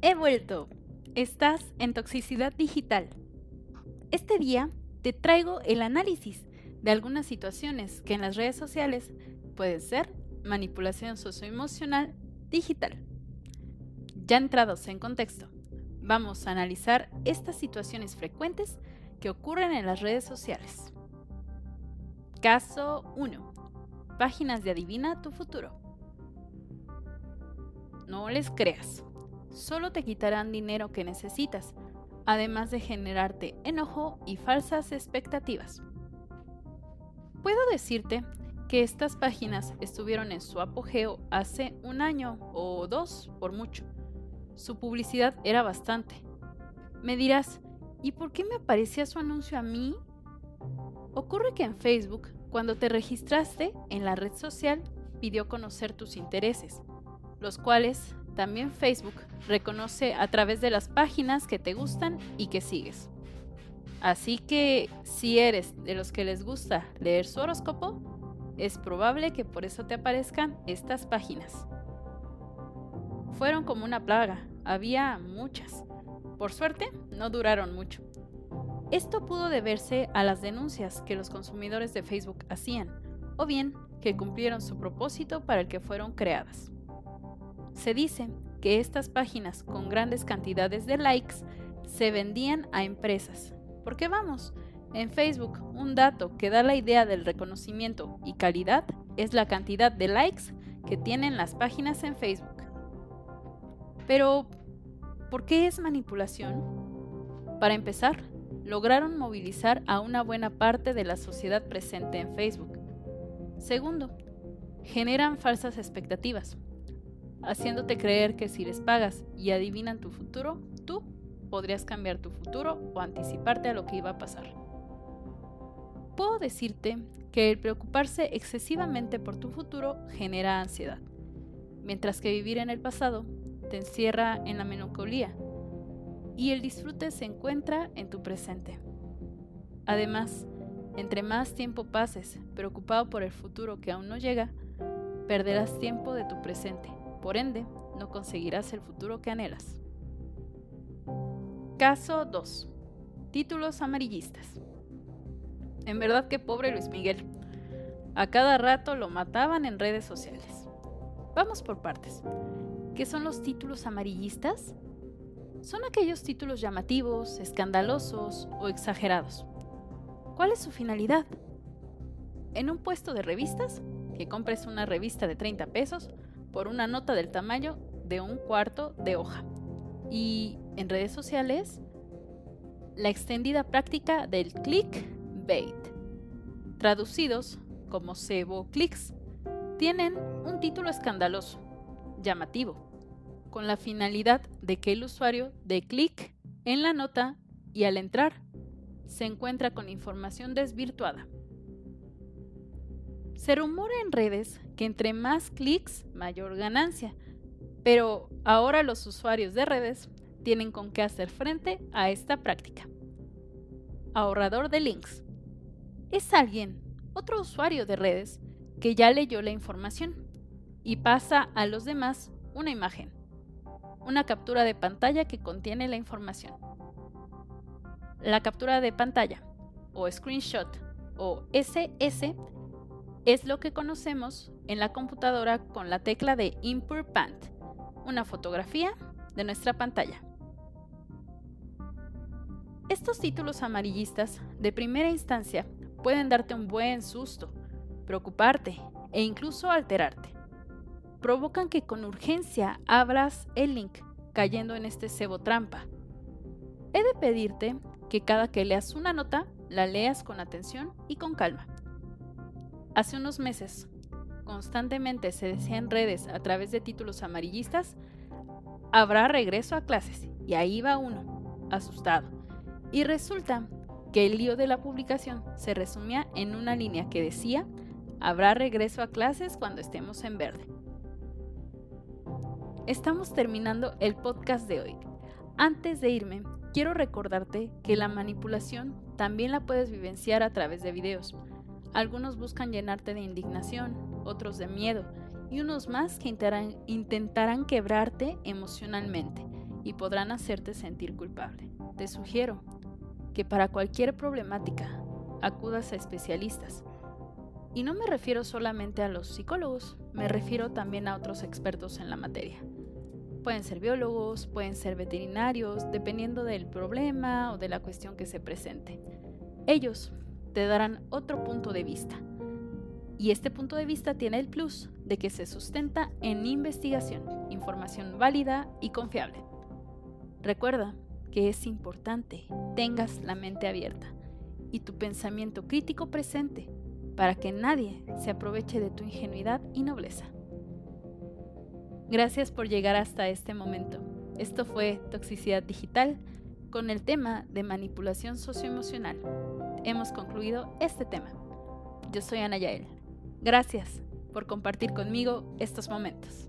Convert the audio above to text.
He vuelto. Estás en Toxicidad Digital. Este día te traigo el análisis de algunas situaciones que en las redes sociales pueden ser manipulación socioemocional digital. Ya entrados en contexto, vamos a analizar estas situaciones frecuentes que ocurren en las redes sociales. Caso 1. Páginas de Adivina tu futuro. No les creas solo te quitarán dinero que necesitas, además de generarte enojo y falsas expectativas. Puedo decirte que estas páginas estuvieron en su apogeo hace un año o dos por mucho. Su publicidad era bastante. Me dirás, ¿y por qué me aparecía su anuncio a mí? Ocurre que en Facebook, cuando te registraste en la red social, pidió conocer tus intereses, los cuales también Facebook reconoce a través de las páginas que te gustan y que sigues. Así que si eres de los que les gusta leer su horóscopo, es probable que por eso te aparezcan estas páginas. Fueron como una plaga, había muchas. Por suerte, no duraron mucho. Esto pudo deberse a las denuncias que los consumidores de Facebook hacían, o bien que cumplieron su propósito para el que fueron creadas. Se dice que estas páginas con grandes cantidades de likes se vendían a empresas. Porque vamos, en Facebook un dato que da la idea del reconocimiento y calidad es la cantidad de likes que tienen las páginas en Facebook. Pero, ¿por qué es manipulación? Para empezar, lograron movilizar a una buena parte de la sociedad presente en Facebook. Segundo, generan falsas expectativas haciéndote creer que si les pagas y adivinan tu futuro, tú podrías cambiar tu futuro o anticiparte a lo que iba a pasar. Puedo decirte que el preocuparse excesivamente por tu futuro genera ansiedad, mientras que vivir en el pasado te encierra en la melancolía y el disfrute se encuentra en tu presente. Además, entre más tiempo pases preocupado por el futuro que aún no llega, perderás tiempo de tu presente por ende, no conseguirás el futuro que anhelas. Caso 2. Títulos amarillistas. En verdad que pobre Luis Miguel. A cada rato lo mataban en redes sociales. Vamos por partes. ¿Qué son los títulos amarillistas? Son aquellos títulos llamativos, escandalosos o exagerados. ¿Cuál es su finalidad? En un puesto de revistas, que compres una revista de 30 pesos, por una nota del tamaño de un cuarto de hoja. Y en redes sociales, la extendida práctica del clickbait, traducidos como cebo clicks, tienen un título escandaloso, llamativo, con la finalidad de que el usuario dé clic en la nota y al entrar se encuentra con información desvirtuada. Se rumora en redes que entre más clics, mayor ganancia, pero ahora los usuarios de redes tienen con qué hacer frente a esta práctica. Ahorrador de links. Es alguien, otro usuario de redes, que ya leyó la información y pasa a los demás una imagen, una captura de pantalla que contiene la información. La captura de pantalla o screenshot o SS es lo que conocemos en la computadora con la tecla de Import Pant, una fotografía de nuestra pantalla. Estos títulos amarillistas de primera instancia pueden darte un buen susto, preocuparte e incluso alterarte. Provocan que con urgencia abras el link cayendo en este cebo trampa. He de pedirte que cada que leas una nota la leas con atención y con calma. Hace unos meses, constantemente se decía en redes a través de títulos amarillistas, habrá regreso a clases. Y ahí va uno, asustado. Y resulta que el lío de la publicación se resumía en una línea que decía, habrá regreso a clases cuando estemos en verde. Estamos terminando el podcast de hoy. Antes de irme, quiero recordarte que la manipulación también la puedes vivenciar a través de videos. Algunos buscan llenarte de indignación, otros de miedo y unos más que intentarán, quebrarte emocionalmente y podrán hacerte sentir culpable. Te sugiero que para cualquier problemática acudas a especialistas. Y no me refiero solamente a los psicólogos, me refiero también a otros expertos en la materia. Pueden ser biólogos, pueden ser veterinarios, dependiendo del problema o de la cuestión que se presente. Ellos te darán otro punto de vista. Y este punto de vista tiene el plus de que se sustenta en investigación, información válida y confiable. Recuerda que es importante tengas la mente abierta y tu pensamiento crítico presente para que nadie se aproveche de tu ingenuidad y nobleza. Gracias por llegar hasta este momento. Esto fue Toxicidad Digital con el tema de manipulación socioemocional. Hemos concluido este tema. Yo soy Ana Yael. Gracias por compartir conmigo estos momentos.